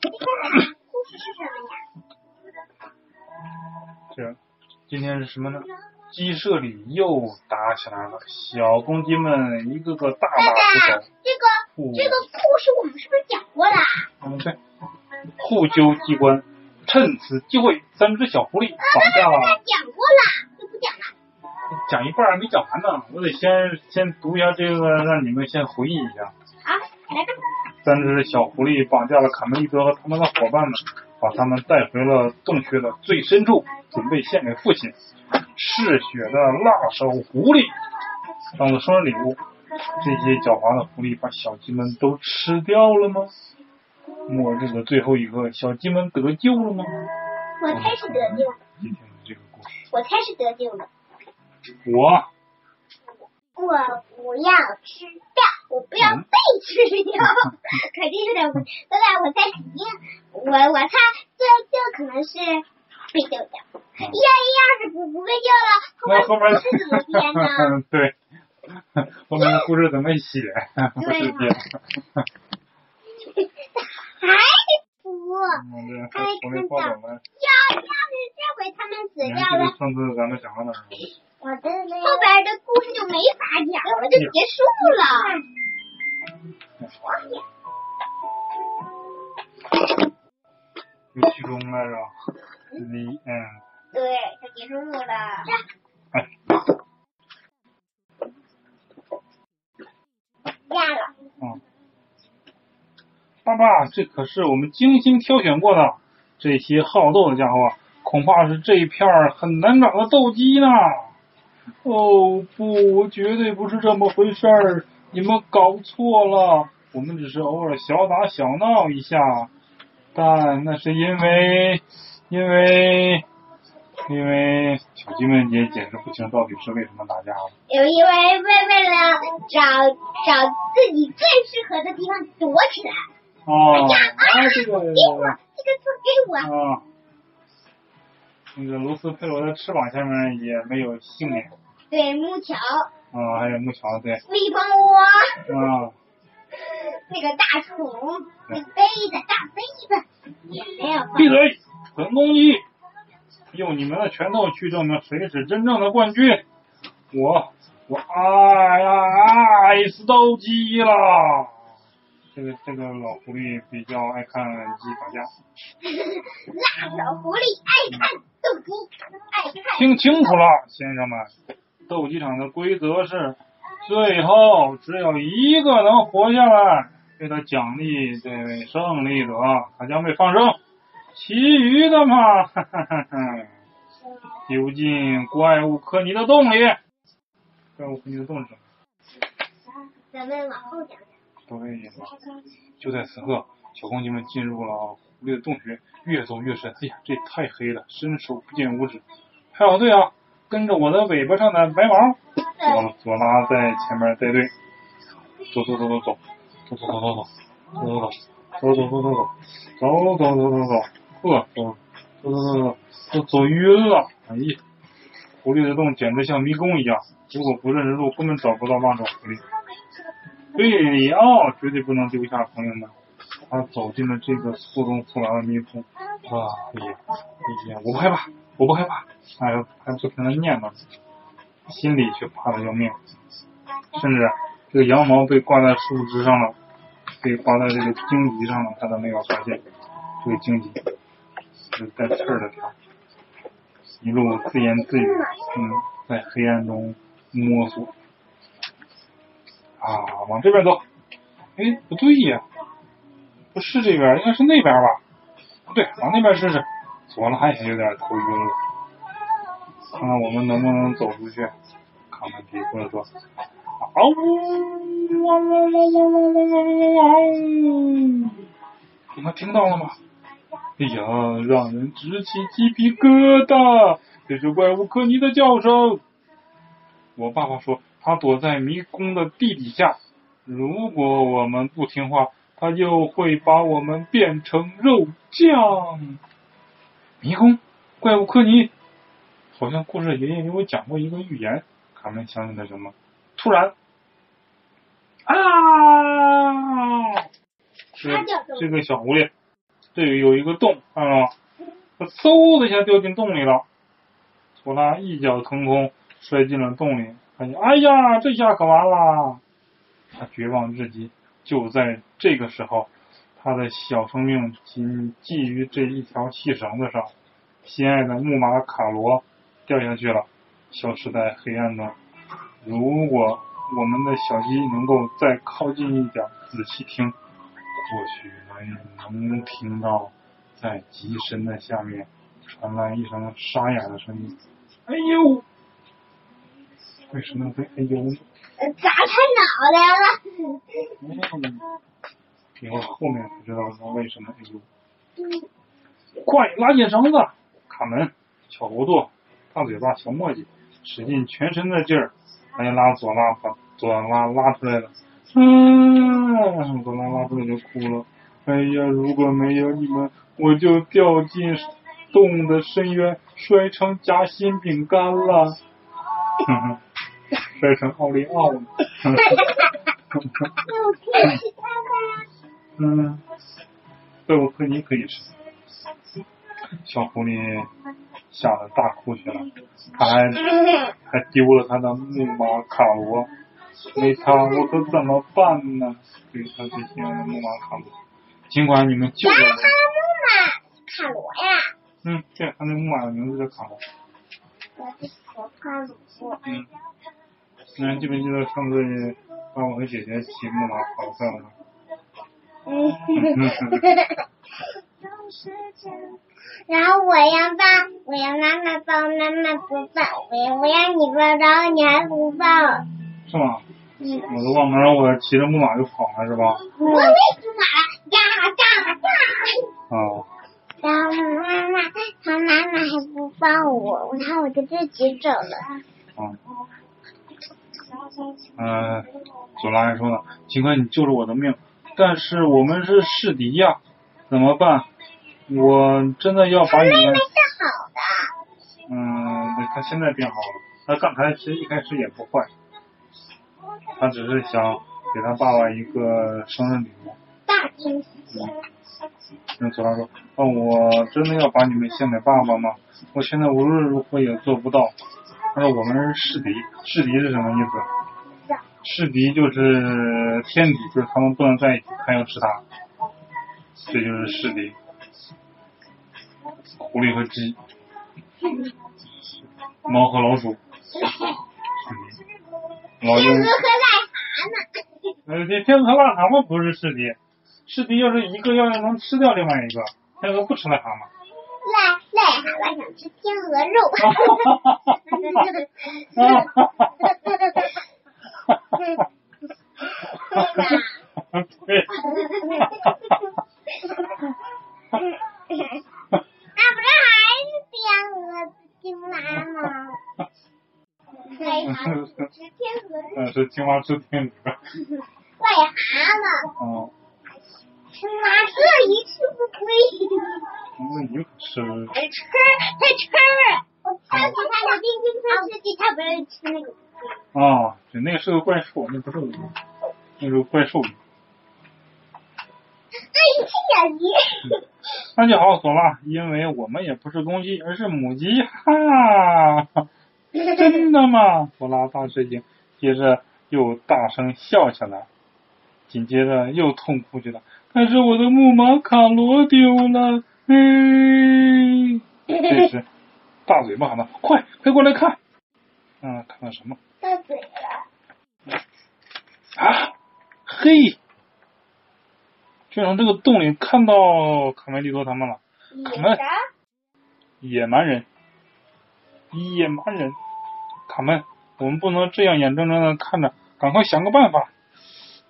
故事是什么呀？这今天是什么呢？鸡舍里又打起来了，小公鸡们一个个大打出手，这个这个故事我们是不是讲过了？嗯对，互揪机关。趁此机会，三只小狐狸绑架了。讲过了，就不讲了。讲一半还没讲完呢，我得先先读一下这个，让你们先回忆一下。好，来吧。三只小狐狸绑架了卡梅利多和他们的伙伴们，把他们带回了洞穴的最深处，准备献给父亲嗜血的辣手狐狸当做生日礼物。这些狡猾的狐狸把小鸡们都吃掉了吗？末日的最后一刻，小鸡们得救了吗？我才是得救了，今天的这个故事，我才是得救了。我我不要吃掉，我不要被吃掉，肯定是的。我对吧？我猜肯定，我我猜这这可能是被救掉。要要是不不被救了，后面那后面故事怎么编呢？对，后面的故事怎么写？不是编。还得补。嗯，对，哎狐狸跑走了。要要是这回他们死掉了，上次咱们讲到哪儿？我的后边的故事就没法讲了，就结束了。有其中来着，the end。对，就结束了。爸爸，这可是我们精心挑选过的，这些好斗的家伙，恐怕是这一片很难找的斗鸡呢。哦不，绝对不是这么回事儿，你们搞错了，我们只是偶尔小打小闹一下，但那是因为，因为，因为小鸡们也解释不清到底是为什么打架了。有因为为为了找找自己最适合的地方躲起来。哦，呀啊，这个给我这个字给我。啊，那个罗斯佩罗的翅膀下面也没有幸免对，木桥、啊，还有木桥对蜜蜂窝，啊，那个大虫，那杯子大杯子也没有。闭嘴，本公鸡，用你们的拳头去证明谁是真正的冠军。我我爱呀爱死斗鸡了。这个这个老狐狸比较爱看鸡打架，辣手狐狸爱看斗鸡，爱看。听清楚了，先生们，斗鸡场的规则是，最后只有一个能活下来，为了奖励这位胜利者，他将被放生。其余的嘛，哈哈哈哈，丢进怪物科尼的洞里。怪物科尼的洞是什么？咱们往后讲讲。就在此刻，小公鸡们进入了狐狸的洞穴，越走越深。哎呀，这太黑了，伸手不见五指。排好队啊，跟着我的尾巴上的白毛。左左拉在前面带队，走走走走走，走走。走走走，走走。走，走走走走。走，走走走走。走，呵，走走走走。走，都走晕了。哎呀，狐狸的洞简直像迷宫一样，如果不认识路，根本找不到望着狐狸。贝里奥绝对不能丢下朋友们，他走进了这个错综复杂的迷宫。啊，哎呀，哎呀，我不害怕，我不害怕，还还不停的念叨，心里却怕的要命。甚至这个羊毛被挂在树枝上了，被挂在这个荆棘上了，他都没有发现这个荆棘是带刺儿的条，一路自言自语，嗯，在黑暗中摸索。啊，往这边走。哎，不对呀，不是这边，应该是那边吧？不对，往那边试试。左拉也有点头晕了，看看我们能不能走出去。卡门迪或者说，嗷呜，汪汪汪汪汪汪汪汪汪！你们听到了吗？哎呀，让人直起鸡皮疙瘩！这是怪物科尼的叫声。我爸爸说。他躲在迷宫的地底下，如果我们不听话，他就会把我们变成肉酱。迷宫，怪物科尼，好像故事爷爷给我讲过一个寓言。卡门想起了什么？突然，啊！这这个小狐狸这里有一个洞，看到吗？他嗖的一下掉进洞里了。索拉一脚腾空摔进了洞里，哎呀，这下可完了！他绝望至极。就在这个时候，他的小生命仅系于这一条细绳子上，心爱的木马卡罗掉下去了，消失在黑暗中。如果我们的小鸡能够再靠近一点，仔细听，或许能能听到在极深的下面传来一声沙哑的声音：“哎呦！”为什么会哎呦？砸他脑袋了。嗯，以后后面不知道他为什么哎呦。快拉紧绳子！卡门、小糊涂、大嘴巴、小墨迹，使尽全身的劲儿，把拉左拉把左拉拉出来了。嗯，左拉拉出来就哭了。哎呀，如果没有你们，我就掉进洞的深渊，摔成夹心饼干了。哼哼。摔成奥利奥了。嗯，贝鲁克尼可以吃。小狐狸吓得大哭起来，他还 还丢了他的木马卡罗，没他我可怎么办呢？对他最心爱的木马卡罗，尽管你们救了他的木马卡罗呀。嗯，对，他那木马的名字叫卡罗。我是卡罗。嗯。你记不记得上次帮我和姐姐骑木马跑赛了？嗯。然后我要抱，我要妈妈抱，妈妈不抱，我要我要你抱，然后你还不抱。是吗？嗯。我都忘了，然后我骑着木马就跑了，是吧？我没骑马，呀呀呀！哦。然后妈妈，他妈妈还不抱我，然后我就自己走了。哦。嗯，索拉还说呢，尽管你救了我的命，但是我们是世敌呀，怎么办？我真的要把你们。是好的。嗯，他现在变好了，他刚才其实一开始也不坏，他只是想给他爸爸一个生日礼物。大惊喜。那索拉说，哦，我真的要把你们献给爸爸吗？我现在无论如何也做不到。他说我们是世敌，世敌是什么意思？世敌就是天敌，就是他们不能在一起，他要吃它，这就是世敌。狐狸和鸡，猫和老鼠，老鹰。天鹅和癞蛤蟆。呃，这天鹅和癞蛤蟆不是世敌，世敌要是一个要是能吃掉另外一个，天鹅不吃癞蛤蟆。癞癞蛤蟆想吃天鹅肉。哈哈哈哈哈哈！对。那不是还 是天鹅青蛙吗？癞蛤蟆吃天鹅是青蛙吃天鹅。癞蛤蟆。哦。是个怪兽，那不是我，那是怪兽。那一只小鸡。那就好，索拉，因为我们也不是公鸡，而是母鸡，哈！真的吗？索拉大吃一惊，接着又大声笑起来，紧接着又痛哭起来。但是我的木马卡罗丢了。嗯，这时大嘴巴喊道：“快，快过来看！”嗯，看到什么？啊！嘿，居然从这个洞里看到卡梅利多他们了。卡门。野蛮人。野蛮人。卡门，我们不能这样眼睁睁的看着，赶快想个办法。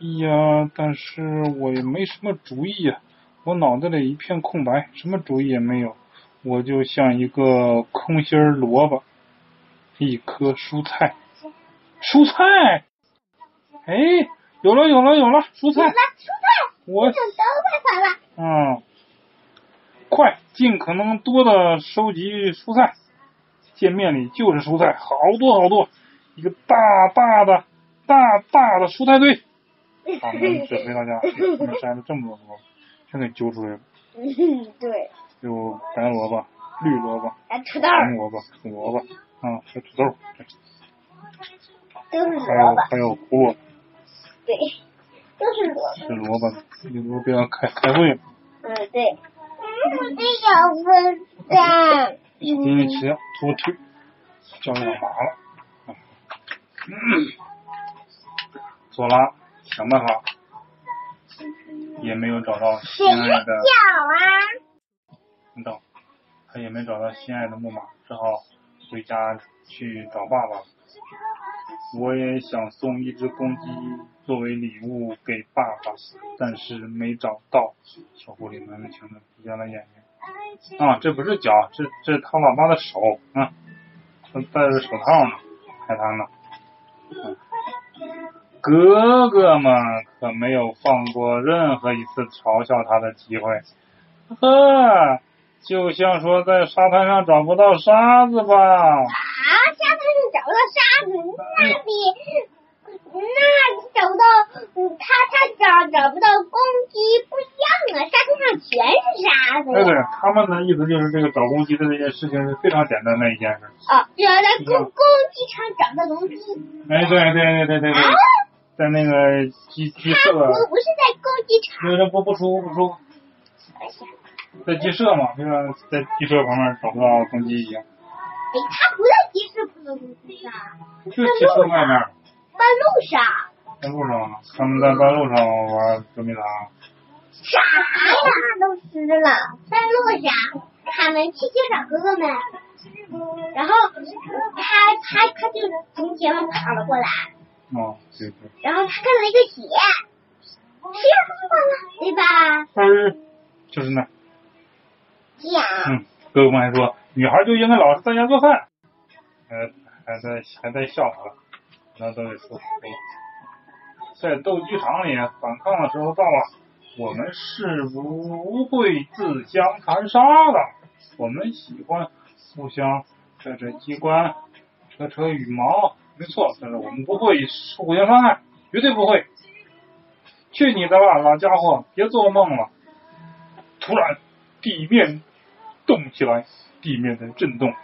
哎呀，但是我也没什么主意呀。我脑袋里一片空白，什么主意也没有。我就像一个空心萝卜，一颗蔬菜。蔬菜，哎，有了有了有了，蔬菜。蔬菜，我想到办法了。嗯，快，尽可能多的收集蔬菜。见面里就是蔬菜，好多好多，一个大大的、大大的蔬菜堆。好，们指挥大家，我们摘了这么多萝卜。全给揪出来了。嗯，对。有白萝卜、绿萝卜、土豆、红萝卜、胡萝卜啊，还有土豆。都是还有还有胡萝卜。对，都是萝卜。是萝卜，你萝卜要开开会。嗯，对。我的小分蛋。今天吃猪腿，叫要麻了。左拉想办法，也没有找到心爱的。小啊。等，他也没找到心爱的木马，只好回家去找爸爸。我也想送一只公鸡作为礼物给爸爸，但是没找到。小狐狸难为情的闭上了眼睛。啊，这不是脚，这这是他老爸的手啊，他戴着手套呢，拍他呢。哥哥们可没有放过任何一次嘲笑他的机会。呵，就像说在沙滩上找不到沙子吧。啊，沙滩上找不到沙子，那比那找不到他他找找不到公鸡不一样啊！沙滩上全对对，他们的意思就是这个找公鸡的这件事情是非常简单的一件事。啊，只要在公公鸡场找到公鸡。哎，对对对对对对。在那个鸡鸡舍。不不是在公鸡场。不不出不出。在鸡舍嘛，就像在鸡舍旁边找不到公鸡一样。哎，他不在鸡舍不能公鸡啊。就鸡舍外面。半路上。半路上，他们在半路上玩捉迷藏。啥呀？都湿了。半路上，他们去接找哥哥们，然后他他他就从前面跑了过来。哦，对对。然后他看到一个鞋，鞋疯了，对吧？嗯，就是那。嗯，哥哥们还说，女孩就应该老实在家做饭，还还在还在笑他，那都得说在斗鸡场里反抗的时候到了，我们是不会自相残杀的，我们喜欢互相扯扯机关，扯扯羽毛，没错，但是我们不会互相伤害，绝对不会。去你的吧，老家伙，别做梦了！突然，地面。动起来，地面在震动。啊！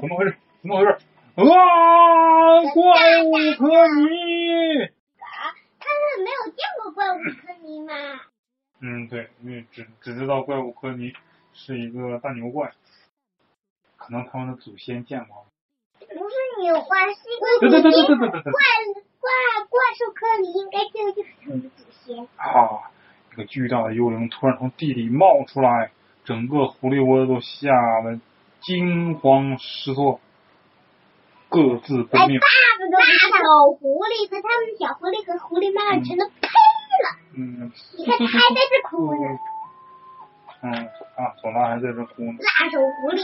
怎么回事？怎么回事？怎么回事？啊！怪物科尼！怪物科尼吗？嗯，对，因为只只知道怪物科尼是一个大牛怪，可能他们的祖先见过。不是牛怪，是一个怪怪怪兽科尼，应该这个就是他们的祖先。啊。一个巨大的幽灵突然从地里冒出来，整个狐狸窝都吓得惊慌失措，各自奔命。大小狐狸和他们小狐狸和狐狸妈妈全都呸了。嗯。你看他还在这哭呢。嗯啊，索拉还在这哭呢。辣手狐狸。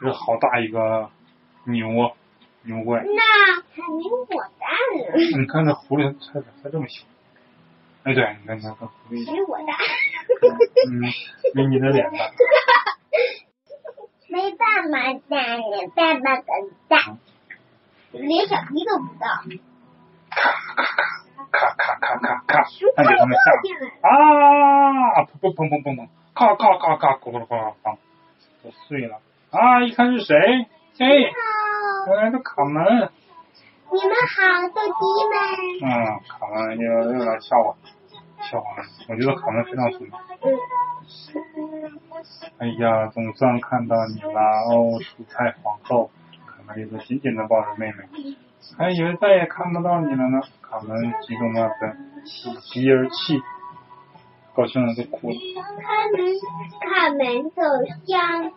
这是好大一个牛啊，牛怪。那还没我大呢。你看这狐狸它它这么小。哎，对，你看，你看，比我大。嗯，比你的脸大。没爸爸大，你爸爸更大，连小鸡都不到。咔咔咔咔咔咔，看给他们吓啊！砰砰砰砰砰砰，咔咔咔咔，咕噜咕噜咕噜，都碎了。啊！一看是谁？哎，我来个卡门。你们好，斗鸡们。嗯，卡门又又来笑我，笑话。我觉得卡门非常聪明。嗯。哎呀，总算看到你了哦，蔬菜皇后。卡门一直紧紧的抱着妹妹，还以为再也看不到你了呢。卡门激动万分，喜极而泣，高兴的都哭了。卡门，卡门走向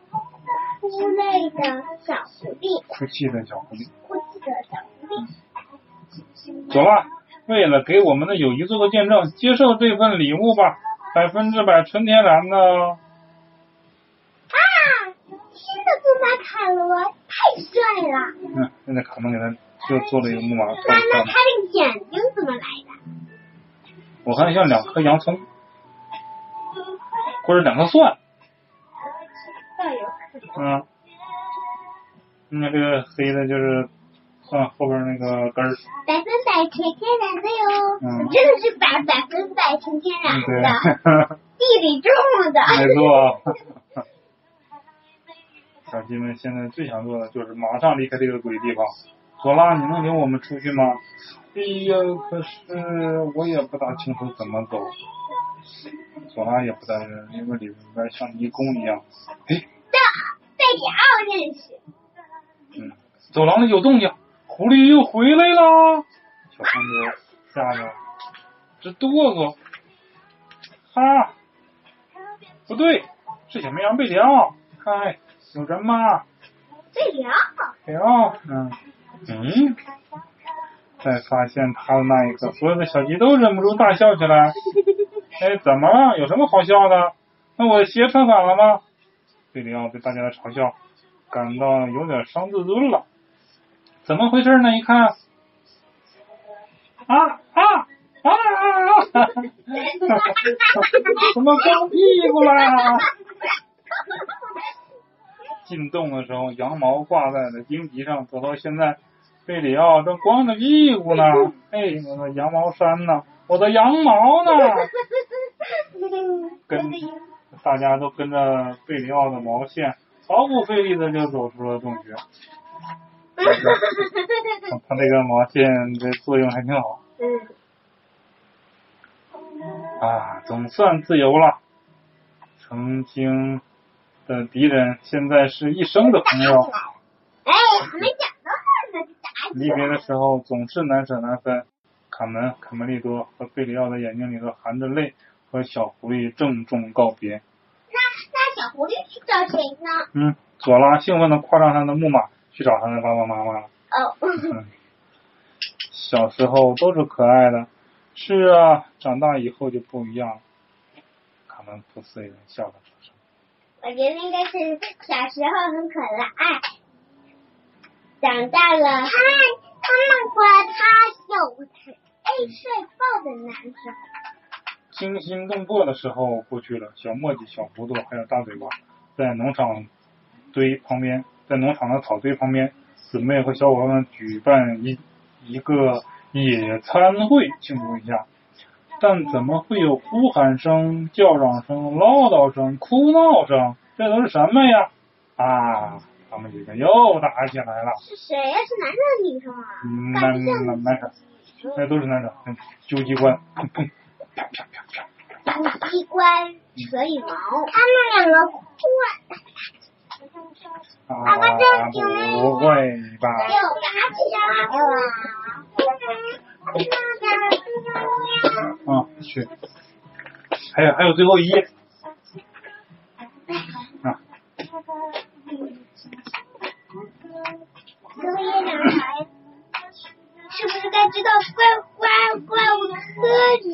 哭泪的小狐狸。哭泣的小狐狸。哭泣的小狐狸。走吧，为了给我们的友谊做个见证，接受这份礼物吧，百分之百纯天然的。啊，新的布马卡罗太帅了。嗯，现在卡门给他就做了一个木马。那那他这个眼睛怎么来的？我看像两颗洋葱，或者两颗蒜。嗯。你看这个黑的就是。啊，后边那个根儿。百分百百纯天然的哟，嗯真的是百百分百纯天然的，地里种的。没错。小鸡们现在最想做的就是马上离开这个鬼地方。索拉，你能领我们出去吗？哎呀，可是我也不大清楚怎么走。索拉也不担心，因为里边像迷宫一样。哎，的贝里奥认识，嗯，走廊里有动静，狐狸又回来了。小公主吓得直哆嗦。哈，不对，是小绵羊贝里奥。嗨，有人吗？贝里奥，贝里奥，嗯嗯。在发现他的那一刻，所有的小鸡都忍不住大笑起来。哎，怎么了？有什么好笑的？那我的鞋穿反了吗？贝里奥被大家的嘲笑感到有点伤自尊了。怎么回事呢？一看，啊啊啊啊啊！怎么光屁股啦？进洞的时候，羊毛挂在了荆棘上，走到现在，贝里奥正光着屁股呢。哎，我的羊毛衫呢？我的羊毛呢？跟大家都跟着贝里奥的毛线，毫不费力的就走出了洞穴。他那个毛线的作用还挺好嗯，啊，总算自由了。曾经的敌人，现在是一生的朋友。哎，还没讲 离别。的时候总是难舍难分。卡门、卡梅利多和贝里奥的眼睛里都含着泪，和小狐狸郑重告别。那那小狐狸去找谁呢？嗯，左拉兴奋的跨上他的木马，去找他的爸爸妈妈了。哦，嗯，小时候都是可爱的，是啊，长大以后就不一样了。卡门不屑地笑了出声我觉得应该是小时候很可爱，长大了。他他们说他有爱睡觉的男生。惊心动魄的时候过去了，小墨迹、小糊涂还有大嘴巴，在农场堆旁边，在农场的草堆旁边，姊妹和小伙伴们举办一一个野餐会，庆祝一下。但怎么会有呼喊声、叫嚷声、唠叨声、哭闹声？这都是什么呀？啊，他们几个又打起来了。是谁呀、是男生女生啊？嗯，男觉像男男生，那都是男生。嗯揪机关，砰砰，啪啪啪啪。有机关扯羽毛。他们两个互啊，爸这有没有不会吧？啊，去。还有还有最后一页啊，作业男孩是不是该知道怪怪怪物科尼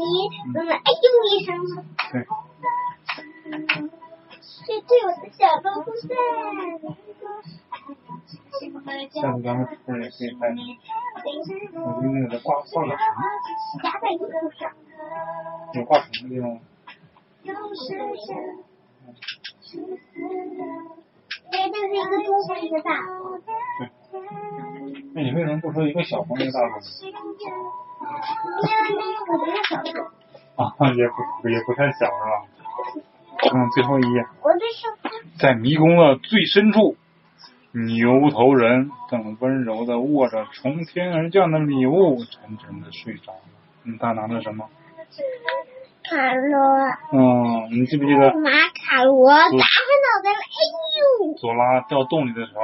怎么哎呦一声？对，这对我的小动物在。下次咱们是不是也可以拍？等一下，我就那个挂挂个绳，夹在衣服上。有挂绳的地方。这就是一个中和一个大和。对。那你为什么不说一个小红一个大红？因为那个比较小众。啊，也不也不太小是吧？嗯，最后一页，我对手在迷宫的最深处，牛头人正温柔的握着从天而降的礼物，沉沉的睡着了。嗯，他拿的什么？卡罗，嗯，你记不记得马卡罗打他脑袋了，哎呦！左拉掉洞里的时候，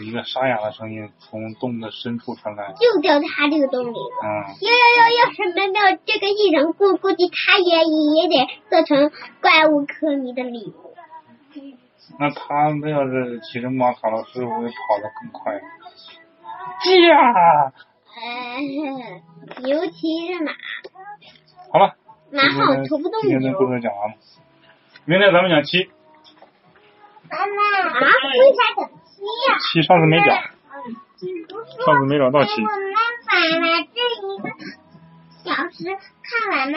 一个沙哑的声音从洞的深处传来。就掉他这个洞里了。嗯，要要要要是没有这个异人，估估计他也也得做成怪物科迷的礼物。那他们要是骑着马卡罗，是不是跑得更快？驾！呃，牛骑着马，好了，马好像驮不动今天的故。事讲完了，明天咱们讲七，妈妈啊，为啥讲七呀？七上次没讲，上次没讲到七。我们把了这一个小时看完了。